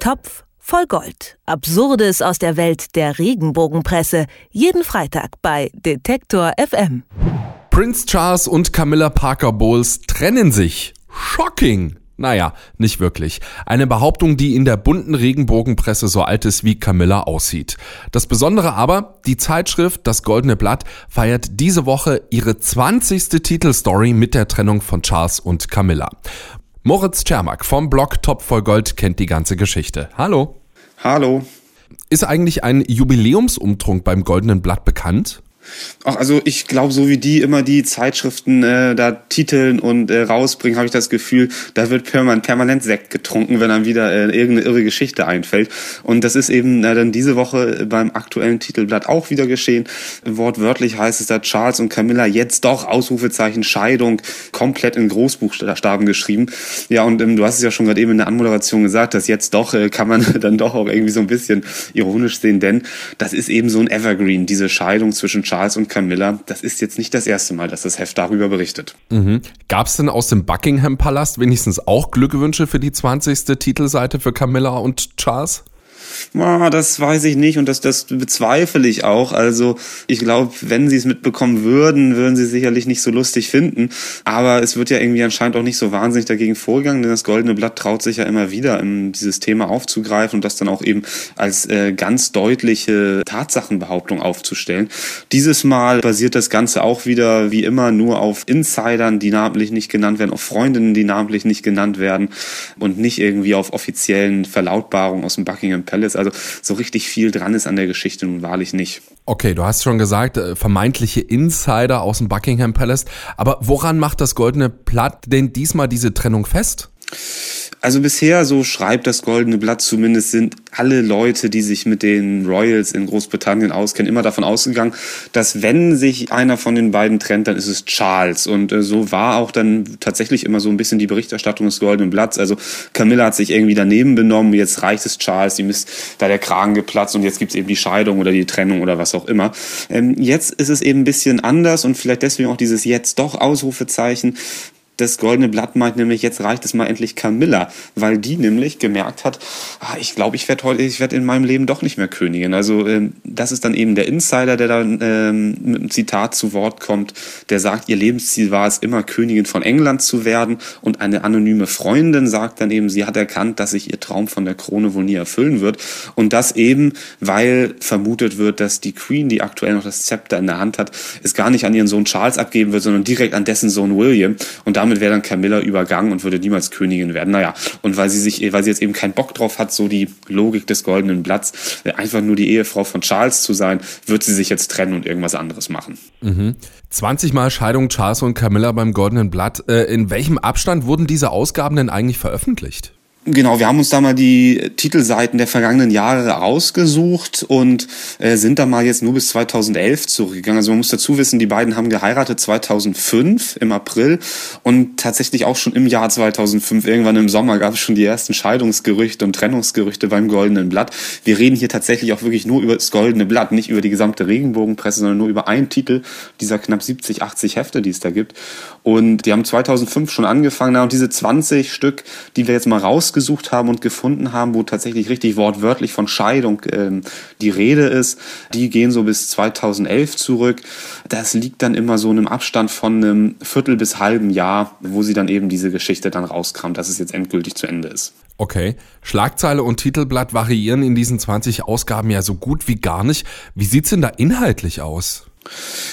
Topf voll Gold. Absurdes aus der Welt der Regenbogenpresse. Jeden Freitag bei Detektor FM. Prince Charles und Camilla Parker Bowles trennen sich. Shocking! Naja, nicht wirklich. Eine Behauptung, die in der bunten Regenbogenpresse so alt ist wie Camilla aussieht. Das Besondere aber, die Zeitschrift Das Goldene Blatt feiert diese Woche ihre 20. Titelstory mit der Trennung von Charles und Camilla. Moritz Czermak vom Blog Top voll Gold kennt die ganze Geschichte. Hallo. Hallo. Ist eigentlich ein Jubiläumsumtrunk beim Goldenen Blatt bekannt? Ach, also ich glaube, so wie die immer die Zeitschriften äh, da titeln und äh, rausbringen, habe ich das Gefühl, da wird permanent, permanent Sekt getrunken, wenn dann wieder äh, irgendeine irre Geschichte einfällt. Und das ist eben äh, dann diese Woche beim aktuellen Titelblatt auch wieder geschehen. Wortwörtlich heißt es da Charles und Camilla jetzt doch Ausrufezeichen Scheidung komplett in Großbuchstaben geschrieben. Ja, und ähm, du hast es ja schon gerade eben in der Anmoderation gesagt, dass jetzt doch äh, kann man dann doch auch irgendwie so ein bisschen ironisch sehen, denn das ist eben so ein Evergreen, diese Scheidung zwischen Charles und Camilla, das ist jetzt nicht das erste Mal, dass das Heft darüber berichtet. Mhm. Gab es denn aus dem Buckingham Palast wenigstens auch Glückwünsche für die 20. Titelseite für Camilla und Charles? Ah, das weiß ich nicht und das, das bezweifle ich auch. Also ich glaube, wenn sie es mitbekommen würden, würden sie sicherlich nicht so lustig finden. Aber es wird ja irgendwie anscheinend auch nicht so wahnsinnig dagegen vorgegangen, denn das Goldene Blatt traut sich ja immer wieder, dieses Thema aufzugreifen und das dann auch eben als äh, ganz deutliche Tatsachenbehauptung aufzustellen. Dieses Mal basiert das Ganze auch wieder wie immer nur auf Insidern, die namentlich nicht genannt werden, auf Freundinnen, die namentlich nicht genannt werden und nicht irgendwie auf offiziellen Verlautbarungen aus dem Buckingham Palace ist. Also so richtig viel dran ist an der Geschichte nun wahrlich nicht. Okay, du hast schon gesagt, äh, vermeintliche Insider aus dem Buckingham Palace. Aber woran macht das Goldene Blatt denn diesmal diese Trennung fest? Also bisher, so schreibt das Goldene Blatt zumindest, sind alle Leute, die sich mit den Royals in Großbritannien auskennen, immer davon ausgegangen, dass wenn sich einer von den beiden trennt, dann ist es Charles. Und äh, so war auch dann tatsächlich immer so ein bisschen die Berichterstattung des Goldenen Blatts. Also Camilla hat sich irgendwie daneben benommen, jetzt reicht es Charles, ihm ist da der Kragen geplatzt und jetzt gibt's eben die Scheidung oder die Trennung oder was auch immer. Ähm, jetzt ist es eben ein bisschen anders und vielleicht deswegen auch dieses jetzt doch Ausrufezeichen das Goldene Blatt meint nämlich, jetzt reicht es mal endlich Camilla, weil die nämlich gemerkt hat, ah, ich glaube, ich werde heute, ich werde in meinem Leben doch nicht mehr Königin. Also ähm, das ist dann eben der Insider, der dann ähm, mit einem Zitat zu Wort kommt, der sagt, ihr Lebensziel war es immer, Königin von England zu werden. Und eine anonyme Freundin sagt dann eben, sie hat erkannt, dass sich ihr Traum von der Krone wohl nie erfüllen wird. Und das eben, weil vermutet wird, dass die Queen, die aktuell noch das Zepter in der Hand hat, es gar nicht an ihren Sohn Charles abgeben wird, sondern direkt an dessen Sohn William. Und damit damit wäre dann Camilla übergangen und würde niemals Königin werden. Naja, und weil sie sich, weil sie jetzt eben keinen Bock drauf hat, so die Logik des goldenen Blatts, äh, einfach nur die Ehefrau von Charles zu sein, wird sie sich jetzt trennen und irgendwas anderes machen. Mhm. 20 Mal Scheidung Charles und Camilla beim goldenen Blatt. Äh, in welchem Abstand wurden diese Ausgaben denn eigentlich veröffentlicht? Genau, wir haben uns da mal die Titelseiten der vergangenen Jahre ausgesucht und äh, sind da mal jetzt nur bis 2011 zurückgegangen. Also man muss dazu wissen, die beiden haben geheiratet 2005 im April und tatsächlich auch schon im Jahr 2005, irgendwann im Sommer, gab es schon die ersten Scheidungsgerüchte und Trennungsgerüchte beim Goldenen Blatt. Wir reden hier tatsächlich auch wirklich nur über das Goldene Blatt, nicht über die gesamte Regenbogenpresse, sondern nur über einen Titel dieser knapp 70, 80 Hefte, die es da gibt. Und die haben 2005 schon angefangen und diese 20 Stück, die wir jetzt mal raus rausgesucht haben und gefunden haben, wo tatsächlich richtig wortwörtlich von Scheidung ähm, die Rede ist, die gehen so bis 2011 zurück. Das liegt dann immer so in einem Abstand von einem Viertel bis halben Jahr, wo sie dann eben diese Geschichte dann rauskramt, dass es jetzt endgültig zu Ende ist. Okay. Schlagzeile und Titelblatt variieren in diesen 20 Ausgaben ja so gut wie gar nicht. Wie sieht's denn da inhaltlich aus?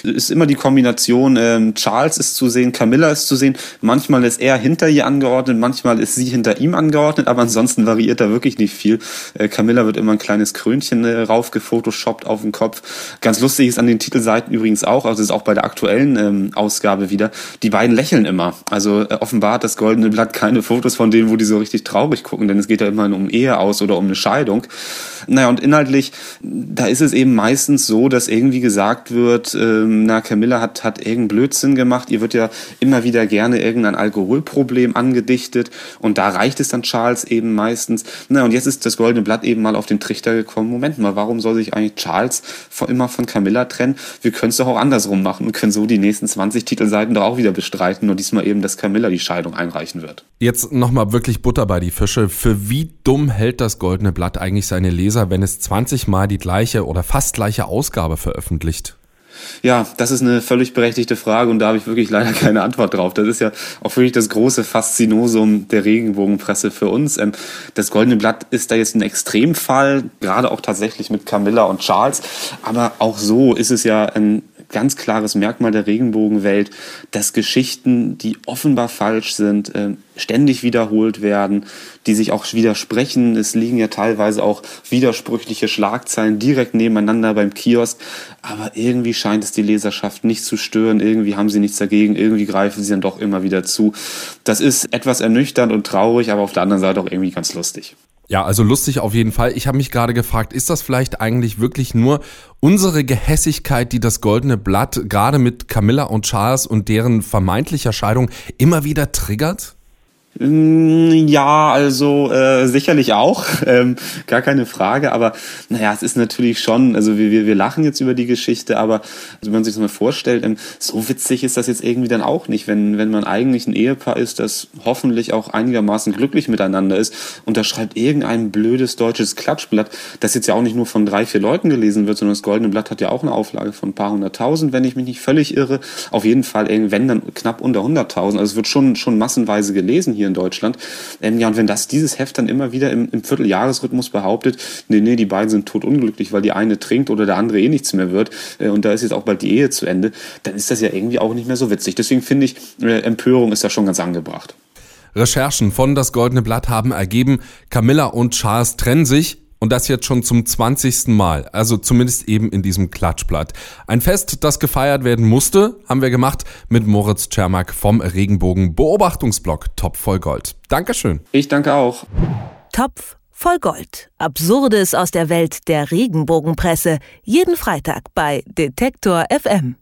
Ist immer die Kombination, ähm, Charles ist zu sehen, Camilla ist zu sehen. Manchmal ist er hinter ihr angeordnet, manchmal ist sie hinter ihm angeordnet, aber ansonsten variiert da wirklich nicht viel. Äh, Camilla wird immer ein kleines Krönchen äh, raufgefotoshoppt auf den Kopf. Ganz lustig ist an den Titelseiten übrigens auch, also ist auch bei der aktuellen ähm, Ausgabe wieder, die beiden lächeln immer. Also äh, offenbar hat das Goldene Blatt keine Fotos von denen, wo die so richtig traurig gucken, denn es geht ja immer um Ehe aus oder um eine Scheidung. Naja, und inhaltlich, da ist es eben meistens so, dass irgendwie gesagt wird, wird, ähm, na, Camilla hat, hat irgendeinen Blödsinn gemacht. Ihr wird ja immer wieder gerne irgendein Alkoholproblem angedichtet. Und da reicht es dann Charles eben meistens. Na, und jetzt ist das Goldene Blatt eben mal auf den Trichter gekommen. Moment mal, warum soll sich eigentlich Charles immer von Camilla trennen? Wir können es doch auch andersrum machen und können so die nächsten 20 Titelseiten doch auch wieder bestreiten. Nur diesmal eben, dass Camilla die Scheidung einreichen wird. Jetzt nochmal wirklich Butter bei die Fische. Für wie dumm hält das Goldene Blatt eigentlich seine Leser, wenn es 20 Mal die gleiche oder fast gleiche Ausgabe veröffentlicht? Ja, das ist eine völlig berechtigte Frage und da habe ich wirklich leider keine Antwort drauf. Das ist ja auch wirklich das große Faszinosum der Regenbogenpresse für uns. Ähm, das Goldene Blatt ist da jetzt ein Extremfall, gerade auch tatsächlich mit Camilla und Charles. Aber auch so ist es ja ein ganz klares Merkmal der Regenbogenwelt, dass Geschichten, die offenbar falsch sind, äh, ständig wiederholt werden, die sich auch widersprechen. Es liegen ja teilweise auch widersprüchliche Schlagzeilen direkt nebeneinander beim Kiosk. Aber irgendwie scheint es die Leserschaft nicht zu stören. Irgendwie haben sie nichts dagegen. Irgendwie greifen sie dann doch immer wieder zu. Das ist etwas ernüchternd und traurig, aber auf der anderen Seite auch irgendwie ganz lustig. Ja, also lustig auf jeden Fall. Ich habe mich gerade gefragt, ist das vielleicht eigentlich wirklich nur unsere Gehässigkeit, die das Goldene Blatt gerade mit Camilla und Charles und deren vermeintlicher Scheidung immer wieder triggert? Mm, ja, also äh, sicherlich auch, ähm, gar keine Frage. Aber naja, es ist natürlich schon, also wir, wir, wir lachen jetzt über die Geschichte, aber also wenn man sich das mal vorstellt, ähm, so witzig ist das jetzt irgendwie dann auch nicht, wenn, wenn man eigentlich ein Ehepaar ist, das hoffentlich auch einigermaßen glücklich miteinander ist und da schreibt irgendein blödes deutsches Klatschblatt, das jetzt ja auch nicht nur von drei, vier Leuten gelesen wird, sondern das Goldene Blatt hat ja auch eine Auflage von ein paar hunderttausend, wenn ich mich nicht völlig irre. Auf jeden Fall, wenn dann knapp unter hunderttausend. Also es wird schon, schon massenweise gelesen hier in Deutschland. Ähm, ja, und wenn das dieses Heft dann immer wieder im, im Vierteljahresrhythmus behauptet, nee, nee, die beiden sind totunglücklich, weil die eine trinkt oder der andere eh nichts mehr wird äh, und da ist jetzt auch bald die Ehe zu Ende, dann ist das ja irgendwie auch nicht mehr so witzig. Deswegen finde ich, äh, Empörung ist da schon ganz angebracht. Recherchen von Das Goldene Blatt haben ergeben, Camilla und Charles trennen sich und das jetzt schon zum 20. Mal, also zumindest eben in diesem Klatschblatt. Ein Fest, das gefeiert werden musste, haben wir gemacht mit Moritz Czermak vom Regenbogen Beobachtungsblog Top voll Gold. Dankeschön. Ich danke auch. Topf voll Gold. Absurdes aus der Welt der Regenbogenpresse. Jeden Freitag bei Detektor FM.